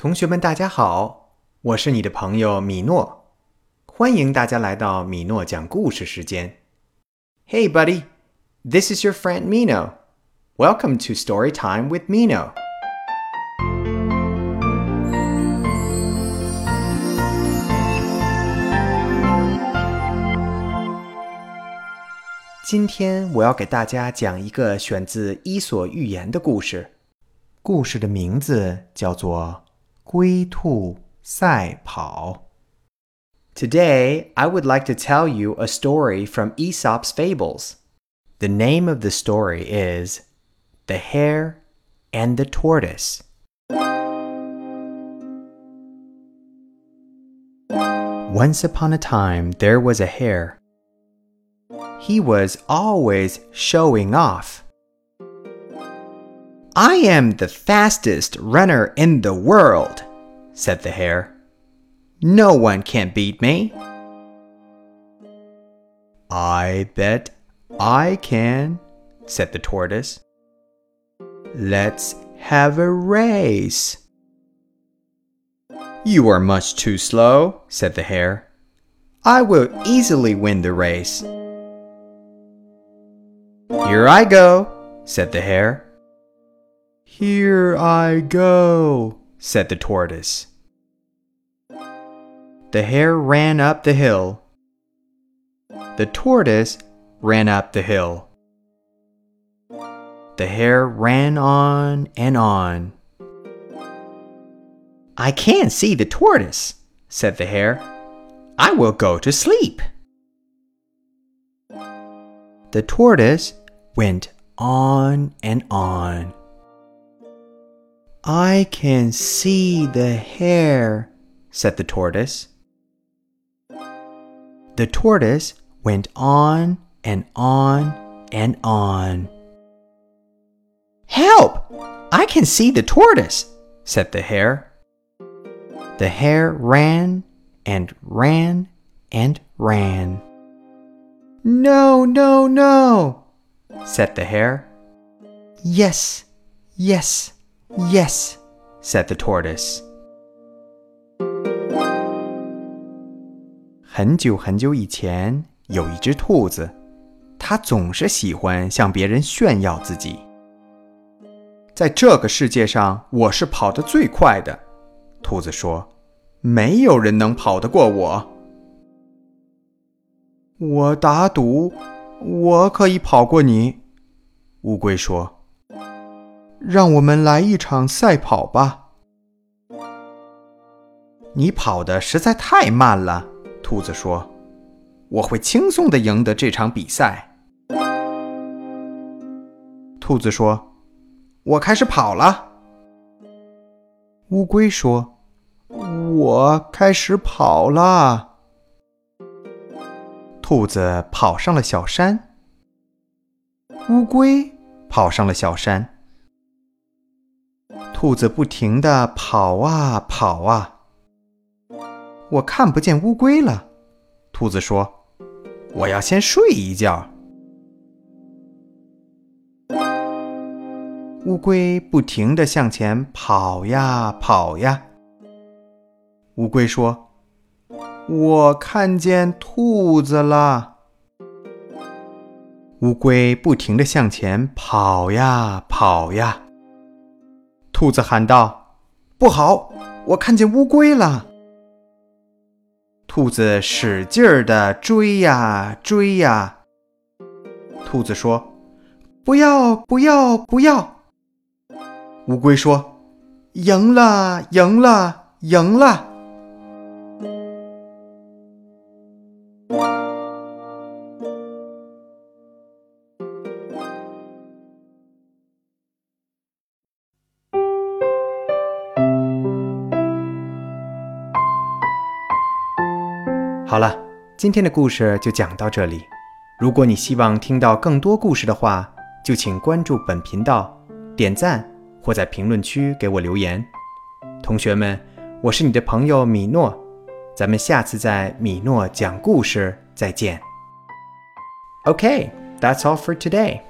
同学们，大家好，我是你的朋友米诺，欢迎大家来到米诺讲故事时间。Hey, buddy, this is your friend Mino. Welcome to Story Time with Mino. 今天我要给大家讲一个选自《伊索寓言》的故事，故事的名字叫做。龟兔赛跑. Today, I would like to tell you a story from Aesop's Fables. The name of the story is The Hare and the Tortoise. Once upon a time, there was a hare. He was always showing off. I am the fastest runner in the world, said the hare. No one can beat me. I bet I can, said the tortoise. Let's have a race. You are much too slow, said the hare. I will easily win the race. Here I go, said the hare. Here I go, said the tortoise. The hare ran up the hill. The tortoise ran up the hill. The hare ran on and on. I can't see the tortoise, said the hare. I will go to sleep. The tortoise went on and on. I can see the hare, said the tortoise. The tortoise went on and on and on. Help! I can see the tortoise, said the hare. The hare ran and ran and ran. No, no, no, said the hare. Yes, yes. Yes, said the tortoise. 很久很久以前，有一只兔子，它总是喜欢向别人炫耀自己。在这个世界上，我是跑得最快的。兔子说：“没有人能跑得过我。”我打赌，我可以跑过你。乌龟说。让我们来一场赛跑吧。你跑的实在太慢了，兔子说。我会轻松的赢得这场比赛。兔子说：“我开始跑了。”乌龟说：“我开始跑了。”兔子跑上了小山，乌龟跑上了小山。兔子不停地跑啊跑啊，我看不见乌龟了。兔子说：“我要先睡一觉。”乌龟不停地向前跑呀跑呀。乌龟说：“我看见兔子了。”乌龟不停地向前跑呀跑呀。兔子喊道：“不好，我看见乌龟了！”兔子使劲儿的追呀追呀。兔子说：“不要，不要，不要！”乌龟说：“赢了，赢了，赢了！”好了，今天的故事就讲到这里。如果你希望听到更多故事的话，就请关注本频道、点赞或在评论区给我留言。同学们，我是你的朋友米诺，咱们下次在米诺讲故事再见。Okay, that's all for today.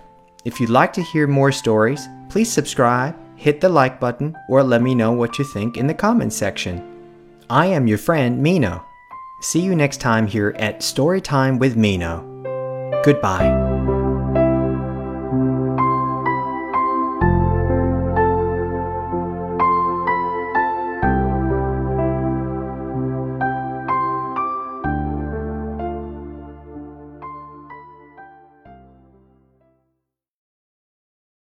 If you'd like to hear more stories, please subscribe, hit the like button, or let me know what you think in the comments section. I am your friend Meeno. See you next time here at Storytime with Meeno. Goodbye.